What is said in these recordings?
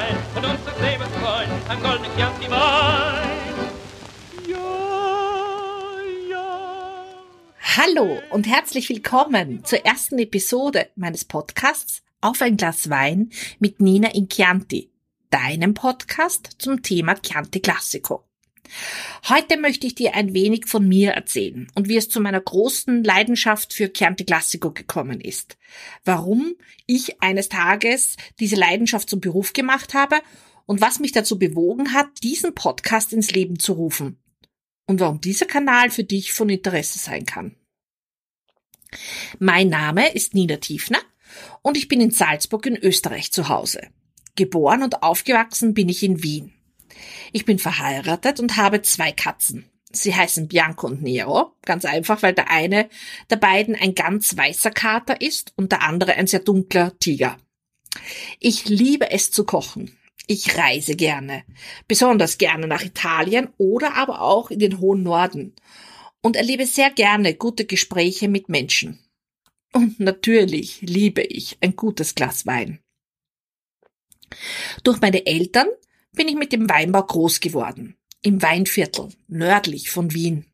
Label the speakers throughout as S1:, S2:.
S1: sein und uns des Lebens freuen, ein goldenes Jahr wie mein. Ja, ja.
S2: Hallo und herzlich willkommen zur ersten Episode meines Podcasts Auf ein Glas Wein mit Nina in Chianti, deinem Podcast zum Thema Chianti Classico. Heute möchte ich dir ein wenig von mir erzählen und wie es zu meiner großen Leidenschaft für Chianti Classico gekommen ist. Warum ich eines Tages diese Leidenschaft zum Beruf gemacht habe und was mich dazu bewogen hat, diesen Podcast ins Leben zu rufen. Und warum dieser Kanal für dich von Interesse sein kann. Mein Name ist Nina Tiefner und ich bin in Salzburg in Österreich zu Hause. Geboren und aufgewachsen bin ich in Wien. Ich bin verheiratet und habe zwei Katzen. Sie heißen Bianco und Nero, ganz einfach, weil der eine der beiden ein ganz weißer Kater ist und der andere ein sehr dunkler Tiger. Ich liebe es zu kochen. Ich reise gerne, besonders gerne nach Italien oder aber auch in den hohen Norden und erlebe sehr gerne gute Gespräche mit Menschen. Und natürlich liebe ich ein gutes Glas Wein. Durch meine Eltern bin ich mit dem Weinbau groß geworden, im Weinviertel, nördlich von Wien.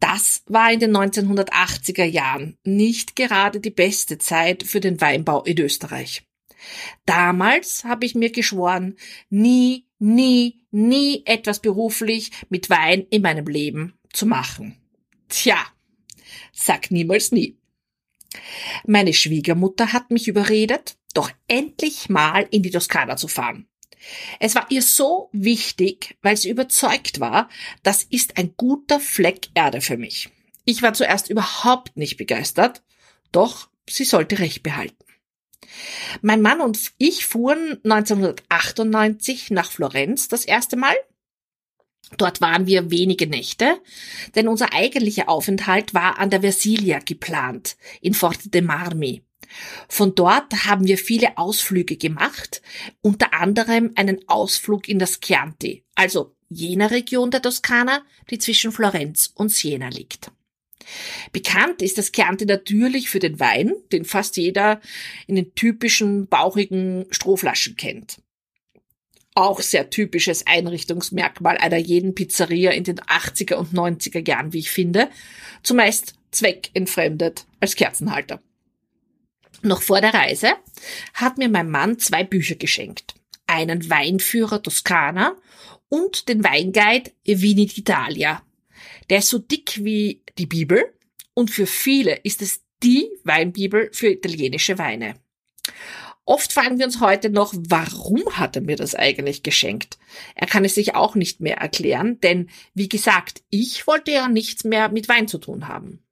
S2: Das war in den 1980er Jahren nicht gerade die beste Zeit für den Weinbau in Österreich. Damals habe ich mir geschworen, nie, nie, nie etwas beruflich mit Wein in meinem Leben zu machen. Tja, sag niemals nie. Meine Schwiegermutter hat mich überredet, doch endlich mal in die Toskana zu fahren. Es war ihr so wichtig, weil sie überzeugt war, das ist ein guter Fleck Erde für mich. Ich war zuerst überhaupt nicht begeistert, doch sie sollte recht behalten. Mein Mann und ich fuhren 1998 nach Florenz das erste Mal. Dort waren wir wenige Nächte, denn unser eigentlicher Aufenthalt war an der Versilia geplant, in Forte de Marmi. Von dort haben wir viele Ausflüge gemacht, unter anderem einen Ausflug in das Chianti, also jener Region der Toskana, die zwischen Florenz und Siena liegt. Bekannt ist das Chianti natürlich für den Wein, den fast jeder in den typischen bauchigen Strohflaschen kennt. Auch sehr typisches Einrichtungsmerkmal einer jeden Pizzeria in den 80er und 90er Jahren, wie ich finde, zumeist zweckentfremdet als Kerzenhalter. Noch vor der Reise hat mir mein Mann zwei Bücher geschenkt. Einen Weinführer Toskana und den Weinguide Vini d'Italia. Der ist so dick wie die Bibel und für viele ist es die Weinbibel für italienische Weine. Oft fragen wir uns heute noch, warum hat er mir das eigentlich geschenkt? Er kann es sich auch nicht mehr erklären, denn wie gesagt, ich wollte ja nichts mehr mit Wein zu tun haben.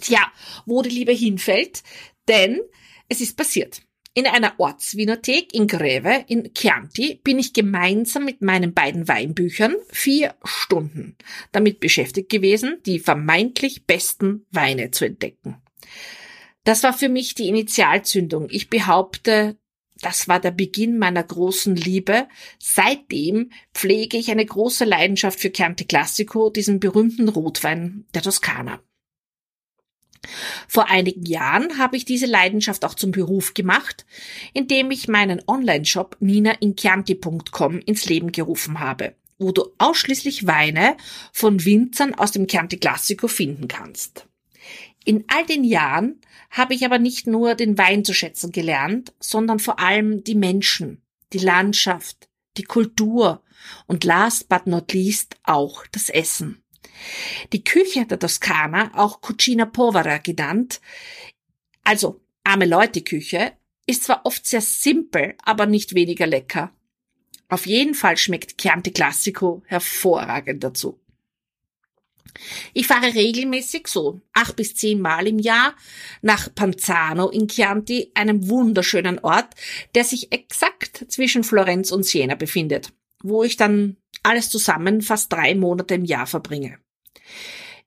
S2: Tja, wo die Liebe hinfällt, denn es ist passiert. In einer Ortswinothek in Greve in Chianti bin ich gemeinsam mit meinen beiden Weinbüchern vier Stunden damit beschäftigt gewesen, die vermeintlich besten Weine zu entdecken. Das war für mich die Initialzündung. Ich behaupte, das war der Beginn meiner großen Liebe. Seitdem pflege ich eine große Leidenschaft für Chianti Classico, diesen berühmten Rotwein der Toskana. Vor einigen Jahren habe ich diese Leidenschaft auch zum Beruf gemacht, indem ich meinen Online-Shop ninainchianti.com ins Leben gerufen habe, wo du ausschließlich Weine von Winzern aus dem Chianti Classico finden kannst. In all den Jahren habe ich aber nicht nur den Wein zu schätzen gelernt, sondern vor allem die Menschen, die Landschaft, die Kultur und last but not least auch das Essen. Die Küche der Toskana, auch Cucina Povera genannt, also arme Leute Küche, ist zwar oft sehr simpel, aber nicht weniger lecker. Auf jeden Fall schmeckt Chianti Classico hervorragend dazu. Ich fahre regelmäßig so acht bis zehn Mal im Jahr nach Panzano in Chianti, einem wunderschönen Ort, der sich exakt zwischen Florenz und Siena befindet, wo ich dann alles zusammen fast drei Monate im Jahr verbringe.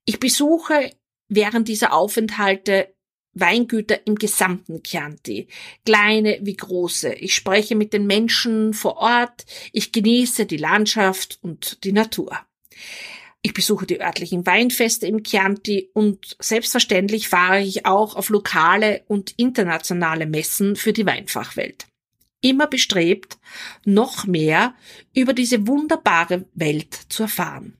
S2: Ich besuche während dieser Aufenthalte Weingüter im gesamten Chianti, kleine wie große. Ich spreche mit den Menschen vor Ort, ich genieße die Landschaft und die Natur. Ich besuche die örtlichen Weinfeste im Chianti und selbstverständlich fahre ich auch auf lokale und internationale Messen für die Weinfachwelt. Immer bestrebt, noch mehr über diese wunderbare Welt zu erfahren.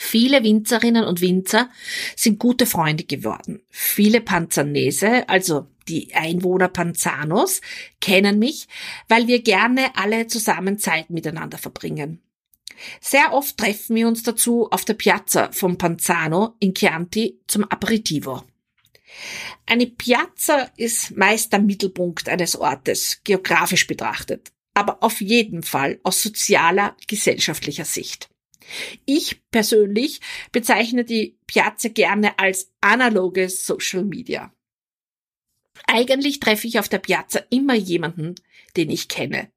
S2: Viele Winzerinnen und Winzer sind gute Freunde geworden. Viele Panzanese, also die Einwohner Panzanos, kennen mich, weil wir gerne alle zusammen Zeit miteinander verbringen. Sehr oft treffen wir uns dazu auf der Piazza vom Panzano in Chianti zum Aperitivo. Eine Piazza ist meist der Mittelpunkt eines Ortes, geografisch betrachtet, aber auf jeden Fall aus sozialer, gesellschaftlicher Sicht. Ich persönlich bezeichne die Piazza gerne als analoges Social Media. Eigentlich treffe ich auf der Piazza immer jemanden, den ich kenne.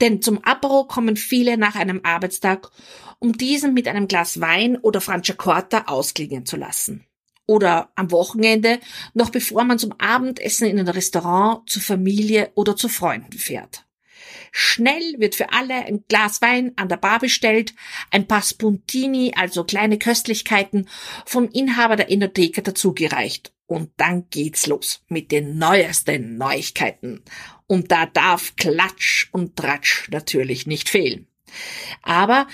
S2: Denn zum Apero kommen viele nach einem Arbeitstag, um diesen mit einem Glas Wein oder Franciacorta ausklingen zu lassen. Oder am Wochenende, noch bevor man zum Abendessen in ein Restaurant, zur Familie oder zu Freunden fährt. Schnell wird für alle ein Glas Wein an der Bar bestellt, ein paar Spuntini, also kleine Köstlichkeiten, vom Inhaber der Enotheke dazugereicht. Und dann geht's los mit den neuesten Neuigkeiten. Und da darf Klatsch und Tratsch natürlich nicht fehlen. Aber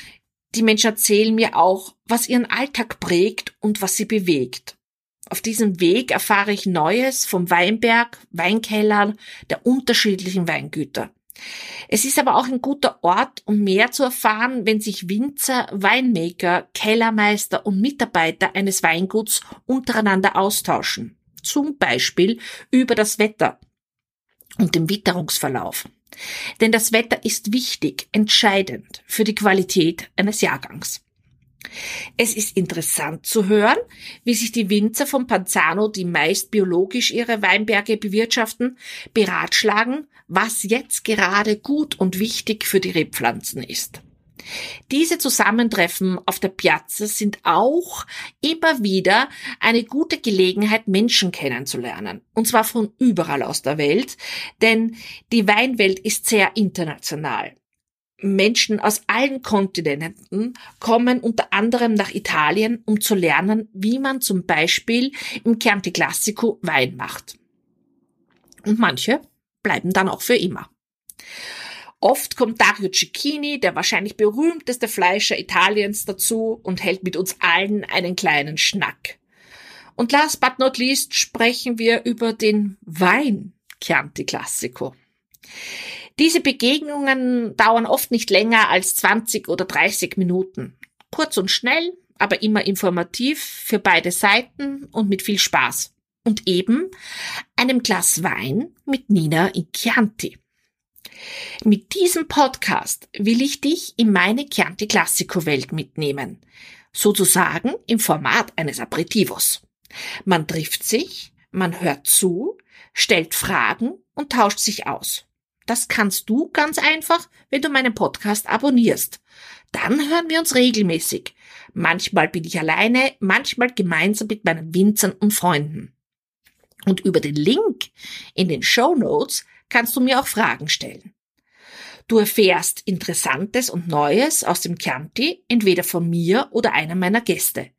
S2: die Menschen erzählen mir auch, was ihren Alltag prägt und was sie bewegt. Auf diesem Weg erfahre ich Neues vom Weinberg, Weinkellern, der unterschiedlichen Weingüter. Es ist aber auch ein guter Ort, um mehr zu erfahren, wenn sich Winzer, Weinmaker, Kellermeister und Mitarbeiter eines Weinguts untereinander austauschen. Zum Beispiel über das Wetter und den Witterungsverlauf. Denn das Wetter ist wichtig, entscheidend für die Qualität eines Jahrgangs. Es ist interessant zu hören, wie sich die Winzer von Panzano, die meist biologisch ihre Weinberge bewirtschaften, beratschlagen, was jetzt gerade gut und wichtig für die Rebpflanzen ist. Diese Zusammentreffen auf der Piazza sind auch immer wieder eine gute Gelegenheit, Menschen kennenzulernen. Und zwar von überall aus der Welt, denn die Weinwelt ist sehr international. Menschen aus allen Kontinenten kommen unter anderem nach Italien, um zu lernen, wie man zum Beispiel im Chianti Classico Wein macht. Und manche bleiben dann auch für immer. Oft kommt Dario Cecchini, der wahrscheinlich berühmteste Fleischer Italiens, dazu und hält mit uns allen einen kleinen Schnack. Und last but not least sprechen wir über den Wein Chianti Classico. Diese Begegnungen dauern oft nicht länger als 20 oder 30 Minuten. Kurz und schnell, aber immer informativ für beide Seiten und mit viel Spaß. Und eben einem Glas Wein mit Nina in Chianti. Mit diesem Podcast will ich dich in meine Chianti Classico Welt mitnehmen. Sozusagen im Format eines Aperitivos. Man trifft sich, man hört zu, stellt Fragen und tauscht sich aus. Das kannst du ganz einfach, wenn du meinen Podcast abonnierst. Dann hören wir uns regelmäßig. Manchmal bin ich alleine, manchmal gemeinsam mit meinen Winzern und Freunden. Und über den Link in den Show Notes kannst du mir auch Fragen stellen. Du erfährst Interessantes und Neues aus dem Chianti, entweder von mir oder einer meiner Gäste.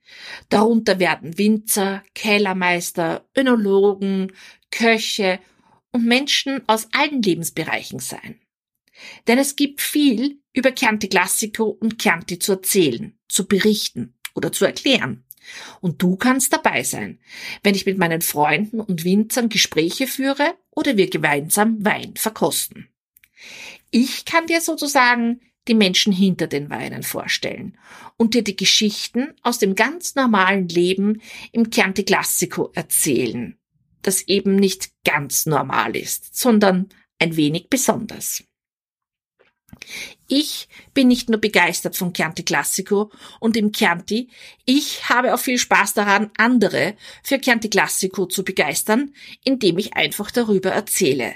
S2: Darunter werden Winzer, Kellermeister, Önologen, Köche und Menschen aus allen Lebensbereichen sein. Denn es gibt viel über Chianti Classico und Chianti zu erzählen, zu berichten oder zu erklären. Und du kannst dabei sein, wenn ich mit meinen Freunden und Winzern Gespräche führe oder wir gemeinsam Wein verkosten. Ich kann dir sozusagen die Menschen hinter den Weinen vorstellen und dir die Geschichten aus dem ganz normalen Leben im Chianti Classico erzählen das eben nicht ganz normal ist, sondern ein wenig besonders. Ich bin nicht nur begeistert von Chianti Classico und im Chianti, ich habe auch viel Spaß daran, andere für Chianti Classico zu begeistern, indem ich einfach darüber erzähle.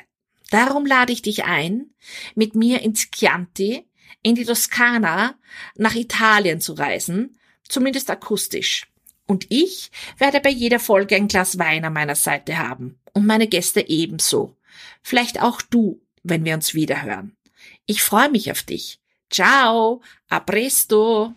S2: Darum lade ich dich ein, mit mir ins Chianti, in die Toskana, nach Italien zu reisen, zumindest akustisch. Und ich werde bei jeder Folge ein Glas Wein an meiner Seite haben. Und meine Gäste ebenso. Vielleicht auch du, wenn wir uns wiederhören. Ich freue mich auf dich. Ciao, a presto.